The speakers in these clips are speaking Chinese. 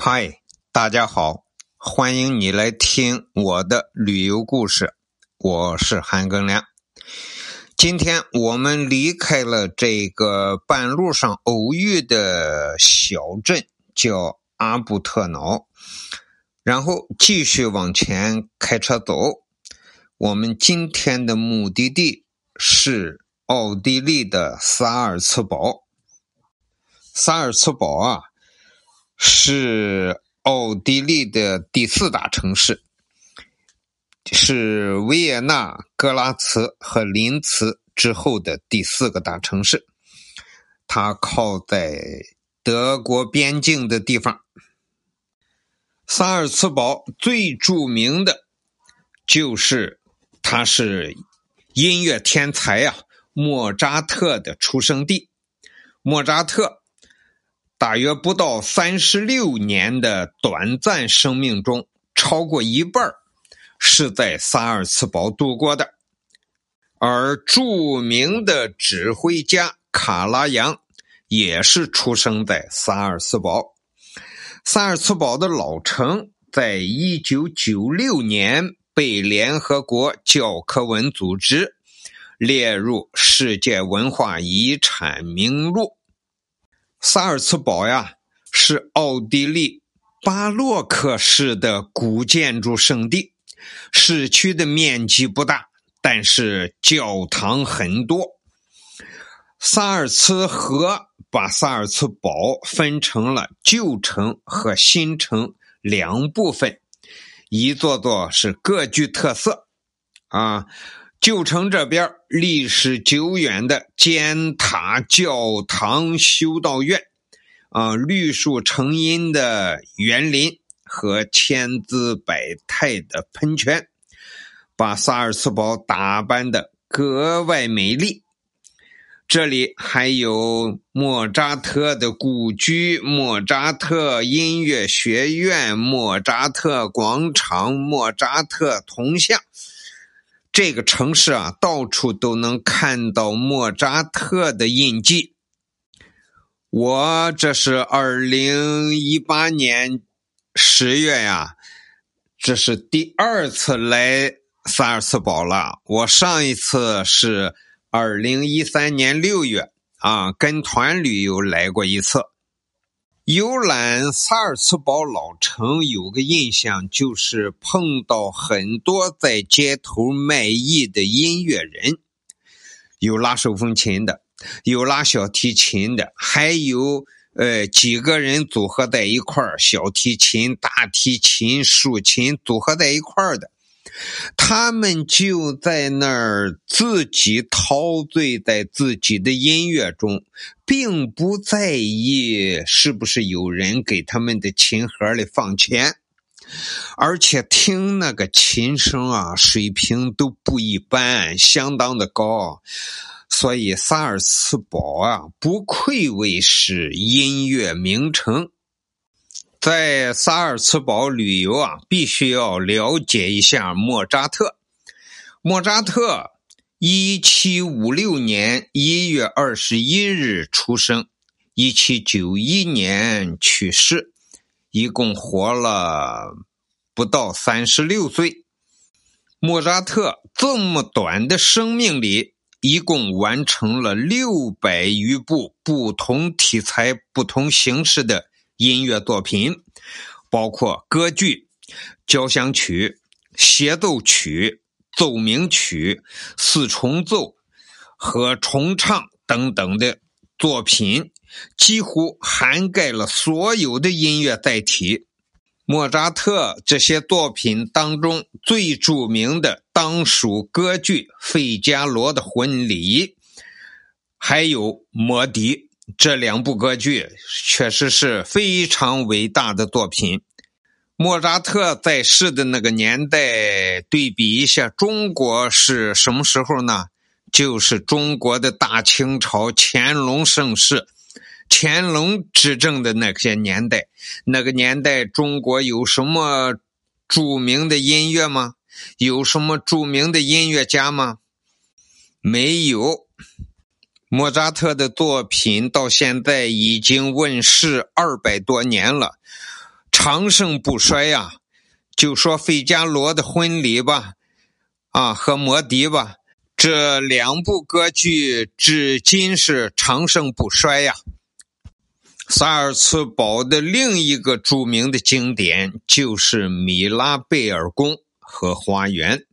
嗨，大家好，欢迎你来听我的旅游故事。我是韩庚良。今天我们离开了这个半路上偶遇的小镇，叫阿布特瑙，然后继续往前开车走。我们今天的目的地是奥地利的萨尔茨堡。萨尔茨堡啊。是奥地利的第四大城市，是维也纳、格拉茨和林茨之后的第四个大城市。它靠在德国边境的地方。萨尔茨堡最著名的，就是它是音乐天才呀，莫扎特的出生地。莫扎特。大约不到三十六年的短暂生命中，超过一半是在萨尔茨堡度过的。而著名的指挥家卡拉扬也是出生在萨尔茨堡。萨尔茨堡的老城在一九九六年被联合国教科文组织列入世界文化遗产名录。萨尔茨堡呀，是奥地利巴洛克式的古建筑圣地。市区的面积不大，但是教堂很多。萨尔茨河把萨尔茨堡分成了旧城和新城两部分，一座座是各具特色啊。旧城这边历史久远的尖塔、教堂、修道院，啊，绿树成荫的园林和千姿百态的喷泉，把萨尔茨堡打扮的格外美丽。这里还有莫扎特的故居、莫扎特音乐学院、莫扎特广场、莫扎特铜像。这个城市啊，到处都能看到莫扎特的印记。我这是二零一八年十月呀，这是第二次来萨尔茨堡了。我上一次是二零一三年六月啊，跟团旅游来过一次。游览萨尔茨堡老城，有个印象就是碰到很多在街头卖艺的音乐人，有拉手风琴的，有拉小提琴的，还有呃几个人组合在一块儿，小提琴、大提琴、竖琴组合在一块儿的。他们就在那儿自己陶醉在自己的音乐中，并不在意是不是有人给他们的琴盒里放钱，而且听那个琴声啊，水平都不一般，相当的高。所以萨尔茨堡啊，不愧为是音乐名城。在萨尔茨堡旅游啊，必须要了解一下莫扎特。莫扎特一七五六年一月二十一日出生，一七九一年去世，一共活了不到三十六岁。莫扎特这么短的生命里，一共完成了六百余部不同题材、不同形式的。音乐作品包括歌剧、交响曲、协奏曲、奏鸣曲、四重奏和重唱等等的作品，几乎涵盖了所有的音乐载体。莫扎特这些作品当中最著名的当属歌剧《费加罗的婚礼》，还有《魔笛》。这两部歌剧确实是非常伟大的作品。莫扎特在世的那个年代，对比一下中国是什么时候呢？就是中国的大清朝乾隆盛世，乾隆执政的那些年代。那个年代，中国有什么著名的音乐吗？有什么著名的音乐家吗？没有。莫扎特的作品到现在已经问世二百多年了，长盛不衰呀。就说费加罗的婚礼吧，啊，和摩迪吧，这两部歌剧至今是长盛不衰呀。萨尔茨堡的另一个著名的经典就是米拉贝尔宫和花园。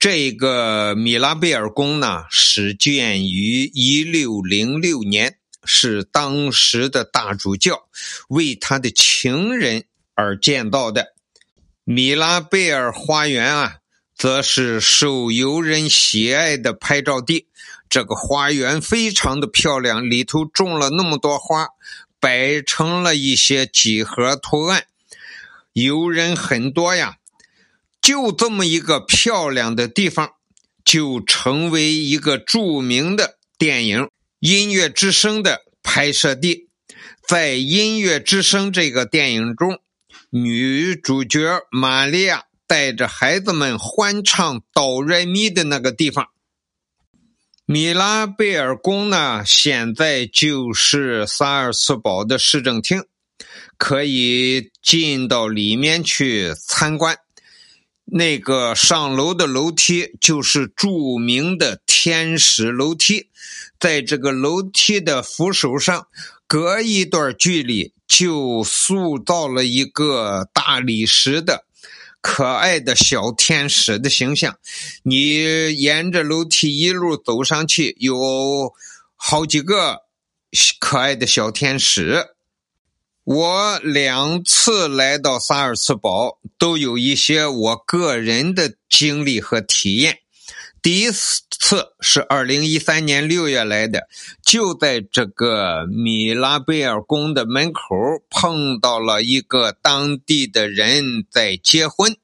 这个米拉贝尔宫呢，始建于一六零六年，是当时的大主教为他的情人而建造的。米拉贝尔花园啊，则是受游人喜爱的拍照地。这个花园非常的漂亮，里头种了那么多花，摆成了一些几何图案，游人很多呀。就这么一个漂亮的地方，就成为一个著名的电影《音乐之声》的拍摄地。在《音乐之声》这个电影中。女主角玛利亚带着孩子们欢唱哆来咪的那个地方，米拉贝尔宫呢，现在就是萨尔茨堡的市政厅，可以进到里面去参观。那个上楼的楼梯就是著名的天使楼梯，在这个楼梯的扶手上。隔一段距离就塑造了一个大理石的可爱的小天使的形象。你沿着楼梯一路走上去，有好几个可爱的小天使。我两次来到萨尔茨堡，都有一些我个人的经历和体验。第一次是二零一三年六月来的，就在这个米拉贝尔宫的门口碰到了一个当地的人在结婚。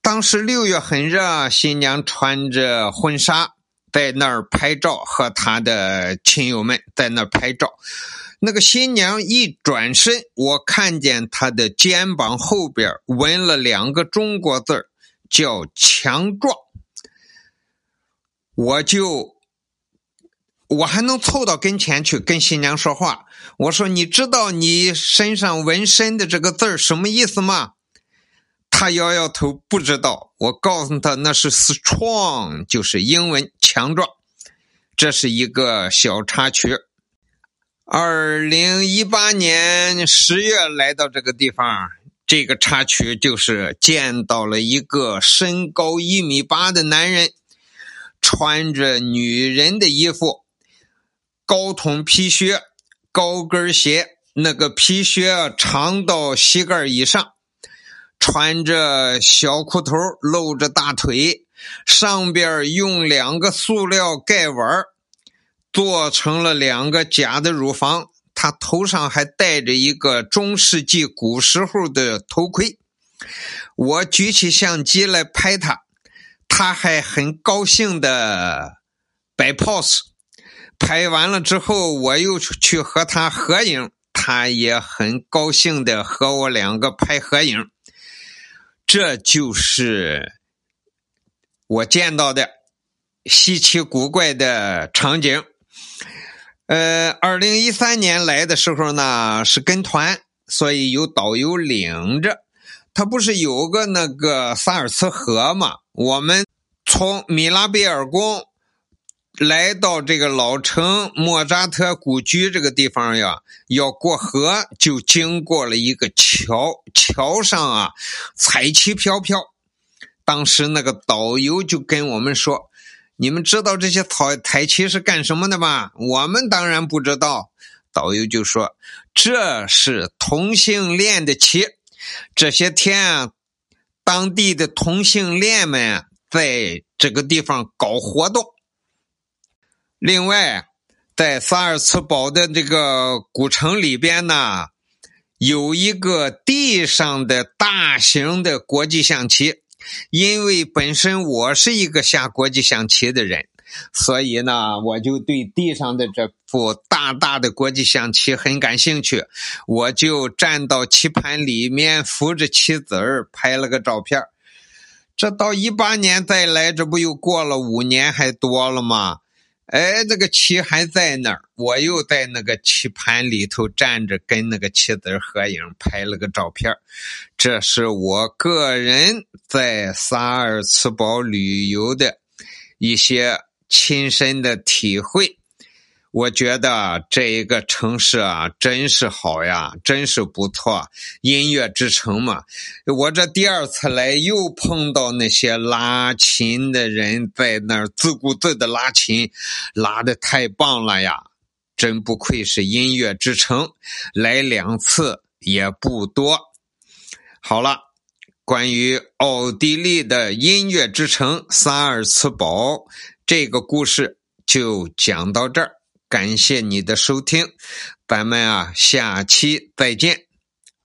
当时六月很热，新娘穿着婚纱在那儿拍照，和她的亲友们在那儿拍照。那个新娘一转身，我看见她的肩膀后边纹了两个中国字叫“强壮”。我就，我还能凑到跟前去跟新娘说话。我说：“你知道你身上纹身的这个字什么意思吗？”他摇摇头，不知道。我告诉他那是 “strong”，就是英文“强壮”。这是一个小插曲。二零一八年十月来到这个地方，这个插曲就是见到了一个身高一米八的男人。穿着女人的衣服，高筒皮靴、高跟鞋，那个皮靴长到膝盖以上，穿着小裤头，露着大腿，上边用两个塑料盖碗做成了两个假的乳房，他头上还戴着一个中世纪古时候的头盔。我举起相机来拍他。他还很高兴的摆 pose，拍完了之后，我又去和他合影，他也很高兴的和我两个拍合影。这就是我见到的稀奇古怪的场景。呃，二零一三年来的时候呢，是跟团，所以有导游领着。他不是有个那个萨尔茨河吗？我们从米拉贝尔宫来到这个老城莫扎特故居这个地方呀，要过河，就经过了一个桥，桥上啊彩旗飘飘。当时那个导游就跟我们说：“你们知道这些彩彩旗是干什么的吗？”我们当然不知道。导游就说：“这是同性恋的旗，这些天啊。”当地的同性恋们在这个地方搞活动。另外，在萨尔茨堡的这个古城里边呢，有一个地上的大型的国际象棋。因为本身我是一个下国际象棋的人。所以呢，我就对地上的这副大大的国际象棋很感兴趣，我就站到棋盘里面扶着棋子儿拍了个照片这到一八年再来，这不又过了五年还多了吗？哎，这个棋还在那儿，我又在那个棋盘里头站着，跟那个棋子合影，拍了个照片这是我个人在萨尔茨堡旅游的一些亲身的体会。我觉得这一个城市啊，真是好呀，真是不错，音乐之城嘛。我这第二次来，又碰到那些拉琴的人在那儿自顾自的拉琴，拉的太棒了呀！真不愧是音乐之城，来两次也不多。好了，关于奥地利的音乐之城萨尔茨堡这个故事就讲到这儿。感谢你的收听，咱们啊，下期再见。